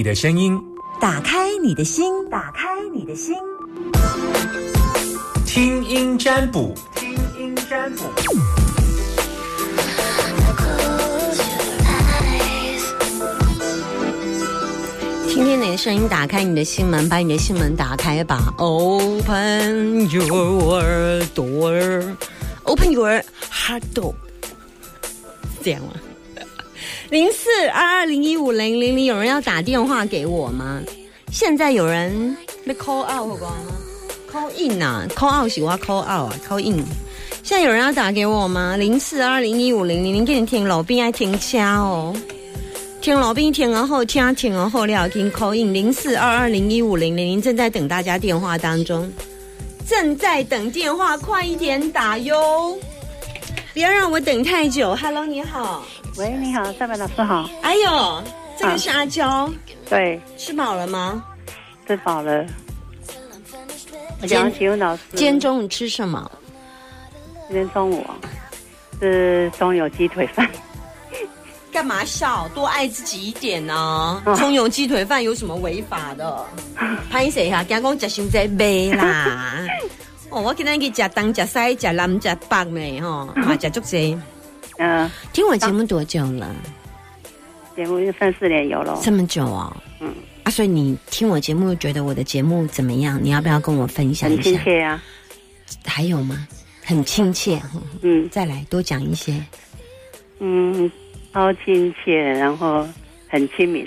你的声音，打开你的心，打开你的心，听音占卜，听音占卜。听听你的声音，打开你的心门，把你的心门打开吧。Open your door，Open your heart door，这样吗？零四二二零一五零零零，有人要打电话给我吗？现在有人被 call out 过吗？call in 啊，call out 是我 call out 啊，call in。现在有人要打给我吗？零四二零一五零零零，给你听老兵爱听掐哦。听老兵听而后听听而后料听 call in 零四二二零一五零零零正在等大家电话当中，正在等电话，快一点打哟！不要让我等太久。Hello，你好。喂，你好，赛白老师好。哎呦，这个是阿娇，对，吃饱了吗？吃饱了。我想请问老师，今天中午吃什么？今天中午啊是中油鸡腿饭。干嘛笑？多爱自己一点呢、葱油鸡腿饭有什么违法的？拍谁哈？刚刚食伤在买啦。哦，我今天去食东食西食南食北呢，吼，嘛食足济。嗯、听我节目多久了？节目就三四年有了。这么久哦。嗯，啊，所以你听我节目，觉得我的节目怎么样？你要不要跟我分享一下？亲切啊。还有吗？很亲切。嗯再来多讲一些。嗯，超亲切，然后很亲民。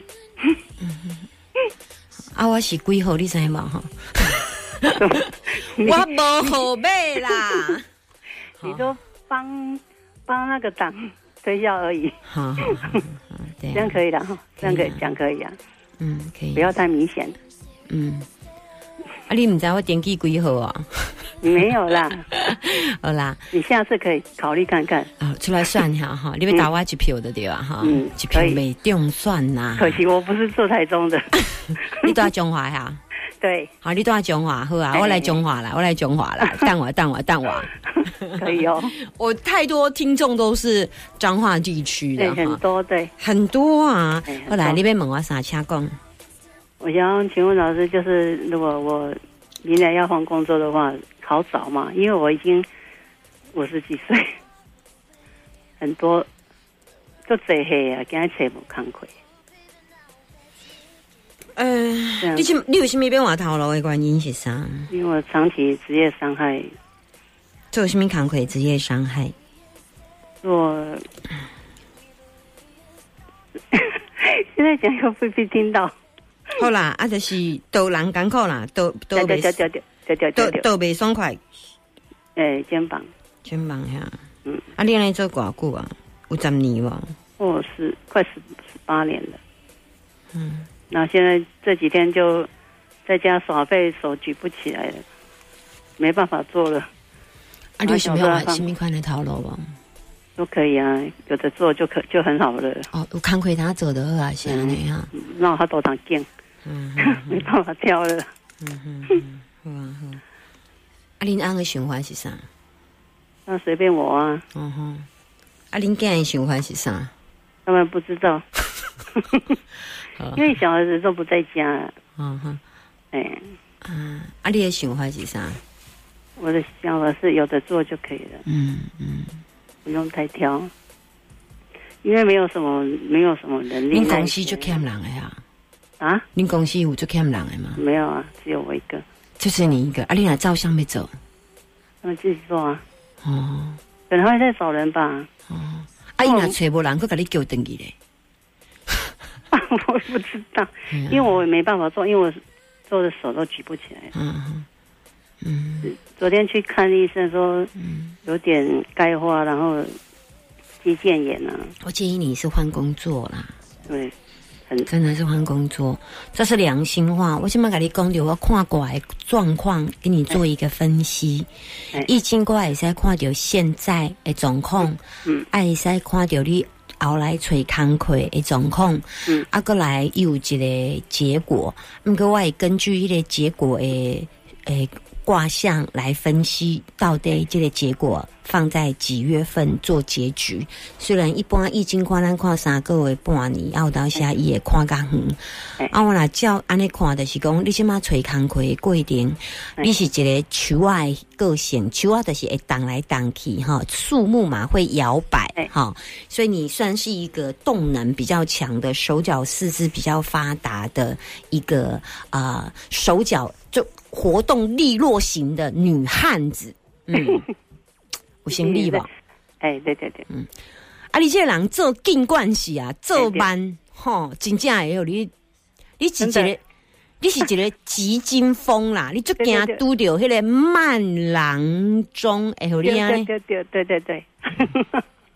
啊，我是几号？你知吗？哈，我无后背啦。你都帮帮那个党推销而已，好好好好，对啊，这样可以的哈，这样可以讲可以啊，嗯，可以不。要太明显。嗯，啊，你唔知我点击几号啊？没有啦，好啦，你下次可以考虑看看。啊，出来算一下哈，你要打我一票的对吧？哈，嗯一票可以没中算呐。可惜我不是住台中的，你都要中华呀？对，好，你都要中华，好啊，哎我来中华了，我来中华啦，等我，等我，等我。可以哦。我太多听众都是彰化地区对，的，很多对。很多啊哎很。多后来那边问我啥车工？我想请问老师，就是如果我明年要换工作的话，好找嘛？因为我已经五十几岁，很多都这黑啊，今日找无工课。呃你什你有什么变换头路的原因是啥？因为我长期职业伤害，做什么工课职业伤害？我现在讲又不被听到，好啦，啊，就是都人艰苦啦，都都掉掉掉袂掉掉掉掉掉掉，都都袂爽快，诶，肩膀，肩膀呀。嗯，啊，你安尼做偌久啊？有十年无？哦是快十十八年了。嗯，那现在这几天就在家耍废，手举不起来了，没办法做了，啊，你有想要啊换什么款的头路无？都可以啊，有的做就可就很好了。哦，有工课他做的好啊，是安尼哈。让他多长劲，嗯没办法跳了。嗯嗯嗯，好啊好。啊，恁翁的想法是啥？那随便我啊，嗯哼。啊，恁囝的想法是啥？他们不知道，好 因为小孩子都不在家。嗯哼。哎，啊，啊，你的想法是啥？我的想法是有的做就可以了，嗯嗯。不用太挑，因为没有什么没有什么能力。恁公司就欠人的呀？啊？恁公司有就欠人的吗？没有啊，只有我一个，就是你一个，啊，你若照相没走。他们自己做啊，哦可能会再找人吧。哦，啊，伊若找无人，佮甲你叫登记咧。我不知道，嗯因为我也没办法做，因为我做的手都举不起来。嗯嗯昨天去看医生说嗯，有点钙化，然后肌腱炎啊，我建议你是换工作啦，对，很真的是换工作，这是良心话。我先把跟你讲着，我看过来状况，给你做一个分析哎。易经过来会使看到现在的状况，嗯，啊会使看到你后来找工课的状况，嗯，啊过来又有一个结果，毋过我会根据迄个结果的诶卦象来分析到底这个结果放在几月份做结局。虽然一般易经看咱看三个月半年，啊有当下伊会看较远。哎啊，我若照安尼看，就是讲你即马找工课的过程，哎你是一个树啊的个性，树啊就是会荡来荡去哈，树木嘛会摇摆哎哈，所以你算是一个动能比较强的，手脚四肢比较发达的一个啊、呃手脚就活动利落型的女汉子，嗯，有先力吧？哎，对对对，嗯。啊，你这个人做尽惯系啊，做班吼，真正会有你，你是一个你是一个急惊风啦，你就惊拄着迄个慢郎中，会互你？对对对对对，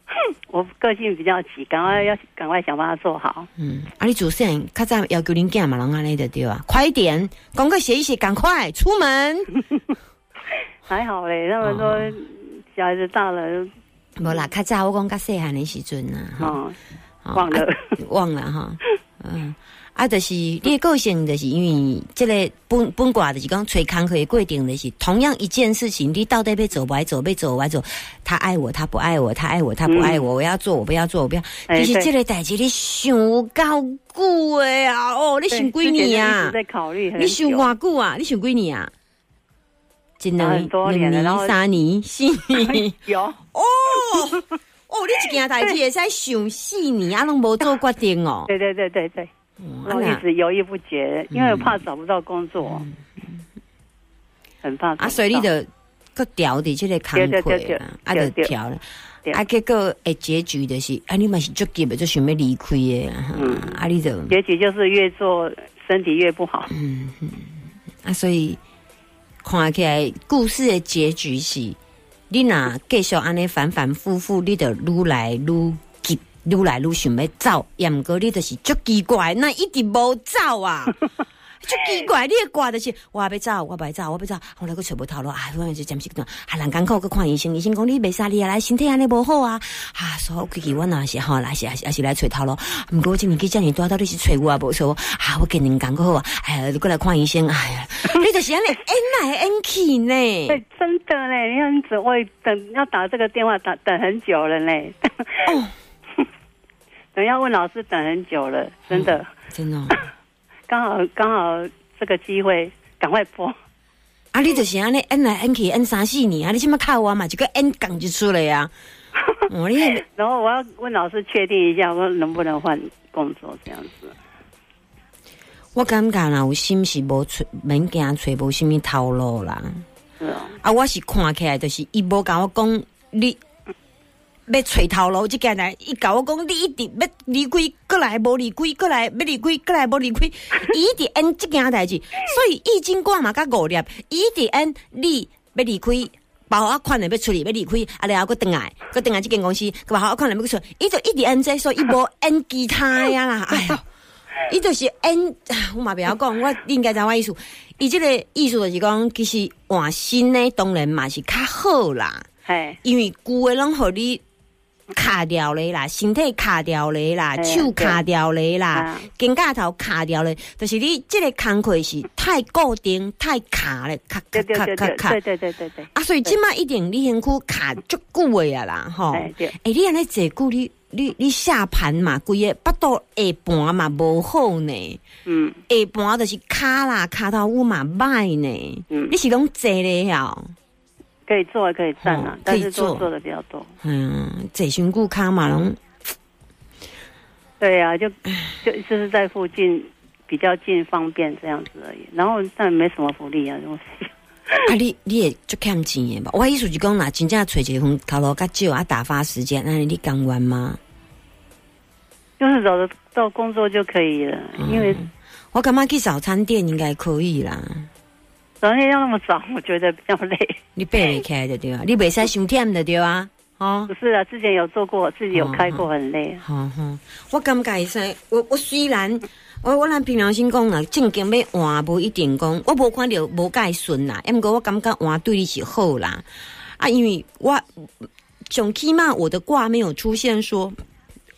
我个性比较急，赶快要赶快想办法做好。嗯，啊，你主持人较早要求恁囝嘛，拢安尼的对啊，快一点，赶快写一写，赶快出门。还好嘞，他们哦说小孩子大了，无啦，较早我讲较细汉的时阵啊，哈、忘了啊忘了哈，嗯。啊，就是你的个性，就是因为这个本本卦就是讲找工课的过程，就是同样一件事情，你到底要做不爱做，要做不爱做，他爱我，他不爱我，他爱我，他不爱我，我要做，我不要做，我不要。哎对其实这个代志你想够久的啊，哦，你想几年啊？在考虑很你想久，偌久啊？你想几年啊？一两很多两年、三年、四年。有哦哦，你一件代志会使想四年，啊，拢无做决定哦。对对对对对，嗯然后一直犹豫不决，因为我怕找不到工作，很怕。啊，所以你就搁调伫即个工对对对对课，啊，就调了。啊，结果诶，结局就是，啊，你嘛是足急的，就想要离开的，嗯啊，你就结局就是越做身体越不好。嗯啊，所以看起来故事的结局是，你若继续安尼反反复复，你就愈来愈急，愈来愈想要走，也毋过你就是足奇怪，那一直无走啊。足奇怪，你的挂就是我要走，我要走，我要走，后来佫找无头路，啊，我就暂时段，啊，人艰苦佫看医生，医生讲你袂使你啊，来身体安尼无好啊，啊，所以我规矩我若是吼，来是也是也是来找头路，毋过我今年纪遮尔大，到底是找我啊无找我，啊，我今年艰苦好啊，哎呀，你过来看医生，哎呀，你就是安尼演来演去呢，对，真的嘞！你看，只会等要打这个电话，打等很久了嘞。哦，等要问老师等很久了，真的。真的哦。刚好刚好这个机会，赶快播。啊，你就是安尼演来演去演三四年啊！你即么靠我嘛，就个演讲就出来啊！哦，你那然后我要问老师确定一下，我能不能换工作这样子。我感觉啦，有心是无揣免惊揣无什物头路啦。是哦，啊，我是看起来就是伊无甲我讲你要找头路，即件代伊甲我讲你一直要离开，过来无离开，过来要离开，过来无离开，伊一直按即件代志，所以易经卦嘛甲五粒，伊一直按你要离开。包括我款的要出去要离开，啊，然后佫转来，佫转来即间公司，包括我款的要出，伊就一直按这，所以伊无按其他呀啦，哎呀。伊就是按，我嘛袂晓讲，我你应该知我意思。伊即个意思就是讲，其实换新呢，当然嘛是较好啦，哎，因为旧的拢互你卡掉咧啦，身体卡掉咧啦，手卡掉咧啦啊，肩胛头卡掉咧，就是你这个工课是太固定、太卡咧，卡卡卡卡卡对。对对对对，啊，所以即马一定你身躯卡足久的啊啦，吼。哎你安尼坐久，你你你下盘嘛，规个腹肚下盘嘛无好呢。嗯下盘就是卡啦，卡头骨嘛歹呢。嗯你，是拢坐咧哦，可以坐可以站啊哦，但是坐坐是都做的比较多。嗯，坐身骨骹嘛拢，对啊，就 就就是在附近比较近方便这样子而已，然后但没什么福利啊，东西。啊，你你也就欠钱的吧？我意思是讲，那真正找一份头路较少啊，打发时间，那你甘愿吗？就是找得到工作就可以了，因为我感觉去早餐店应该可以啦。早上要那么早，我觉得比较累。你爬袂起来的对啊，你袂使伤忝的对啊，哦不。是啊，之前有做过，自己有开过，很累。啊吼吼，我感觉会使，我我虽然我我咱平常心讲啦，正经要换无一定讲，我无看到无介顺啦，毋过我感觉换对你是好啦，啊，因为我总起码我的卦没有出现说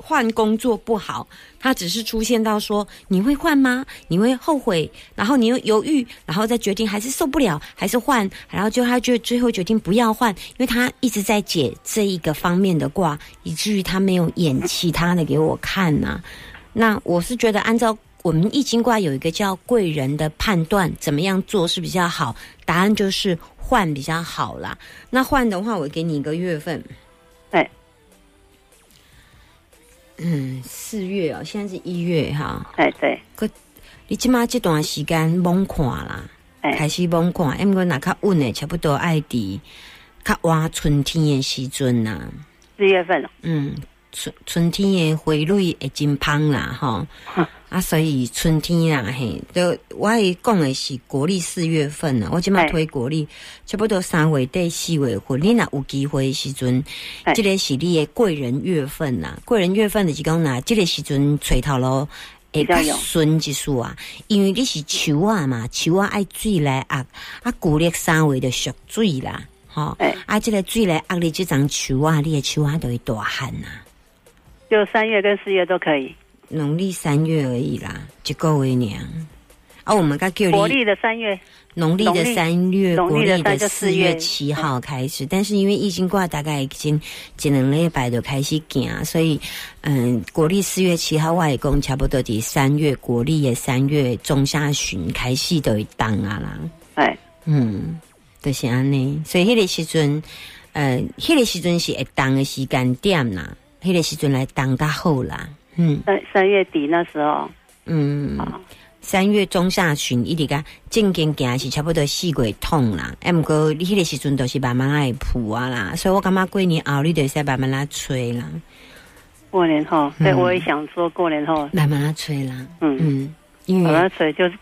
换工作不好，它只是出现到说你会换吗？你会后悔，然后你又犹豫，然后再决定还是受不了，还是换，然后就他就最后决定不要换，因为他一直在解这一个方面的卦，以至于他没有演其他的给我看呐、那我是觉得按照。我们易经卦有一个叫贵人的判断，怎么样做是比较好？答案就是换比较好啦。那换的话，我给你一个月份。哎，嗯，四月哦，现在是一月哈。哎，对，你即马这段时间猛看啦，哎开始猛看，因为若较稳的，差不多爱伫较晚春天的时阵呐。四月份了，嗯，春春天的花蕊会真芳啦，吼。啊，所以春天啦，嘿，都我会讲的是国历四月份啊，我即马推国历，差不多三月底四月份，你若有机会的时阵，嘿即个是你的贵人月份呐。贵人月份就是讲啦，即个时阵垂头路会较比较顺一束啊，因为你是树啊嘛，树啊爱水来压，啊古历三月就属水啦，吼、哎啊，即个水来压你即丛树啊，你的树啊都会大旱呐。就三月跟四月都可以。农历三月而已啦，一个月娘。啊，我们该叫你国历的三月，农历的三月，农历国历的四四月月七号开始。但是因为易经卦大概已经一两礼拜就开始行，所以嗯，国历四月七号外公差不多第三月，国历的三月中下旬开始就会当啊啦。哎，嗯，就是安尼。所以迄个时阵，呃，迄、个时阵是会当的时间点啦，迄、个时阵来当较好啦。嗯。三三月底那时候，嗯。啊，三月中下旬一直甲正经行是差不多四月痛啦，哎，毋过你迄个时阵都是慢慢来铺啊啦，所以我感觉过年后你得使慢慢来吹啦，过年后，对嗯。我也想说过年后，慢慢来吹啦，嗯，嗯，因为把它吹就是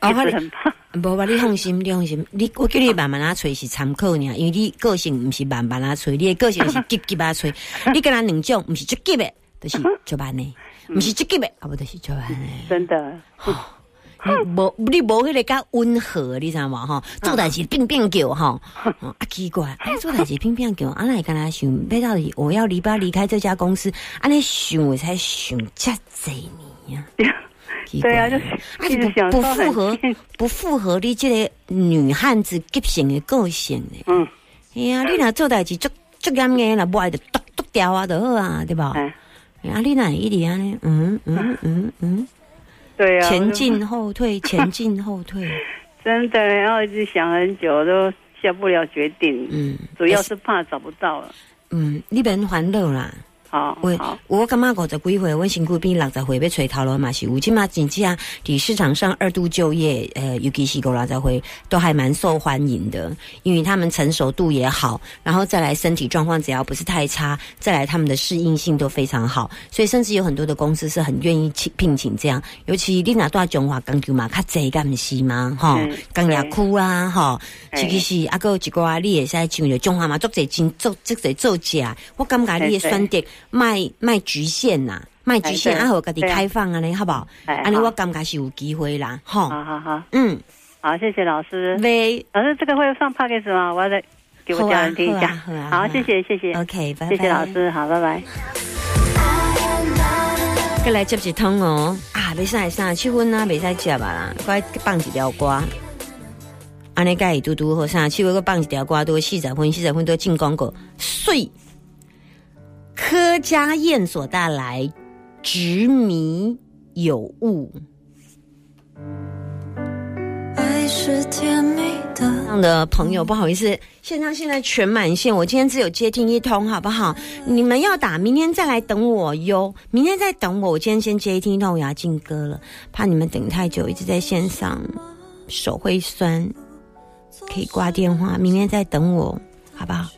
哦很怕。无吧，你放心，你放心，你我叫你慢慢啊吹是参考尔，因为你个性毋是慢慢啊吹，你的个性是急急啊吹，你跟他两种，毋是足急的，就是足慢的，毋是足急的，啊不就是足慢的。真的，你无你无迄个较温和，你知道吗？吼，做代志变变叫吼，哦啊奇怪，啊做代志变变叫，啊来跟他想，要到底我要离不要离开这家公司？安尼想我才想这济年呀，对啊，就是啊一直想不符合不符合你这个女汉子急性的个性呢？嗯，哎呀，你若做代志足足严个，若不爱就剁剁掉啊，就好啊，对吧？哎，啊，你若一直安尼，嗯嗯嗯嗯，对啊，前进后退，前进后退。真的，然后一直想很久都下不了决定，嗯，主要是怕找不到了。嗯，你免烦恼啦。好，我，我感觉五十几岁，阮身躯边六十岁要吹头路嘛是有，即嘛真正伫市场上二度就业，呃，尤其是五六十岁都还蛮受欢迎的，因为他们成熟度也好，然后再来身体状况只要不是太差，再来他们的适应性都非常好，所以甚至有很多的公司是很愿意请聘请这样，尤其你若住中华工球嘛，较济敢毋是吗？吼嗯，工业区啊，吼，哎其实是啊，还有一寡你会使像着中华嘛，足侪真做足侪做假，我感觉你的选择卖卖局限呐，卖局限哎对啊，互家己对啊开放啊尼，好不好？哎安尼我感觉是有机会啦，吼，好好好，嗯，好，谢谢老师。喂老师，这个会上 p o c a s 吗？我要再给我家人听一下。好谢谢，谢谢，，OK，拜拜，谢谢老。师，好，拜拜。过来接一通哦，啊，袂使袂使，七分啊，袂使接啊啦，快放一条歌。安尼甲伊嘟嘟好啥？七分个放一条歌，都四十分，四十分都进广告。碎柯家燕所带来执迷有误。爱是甜蜜的。这样的朋友，不好意思，线上现在全满线，我今天只有接听一通，好不好？你们要打，明天再来等我哟。明天再等我，我今天先接听一通，我要进歌了，怕你们等太久，一直在线上，手会酸，可以挂电话，明天再等我，好不好？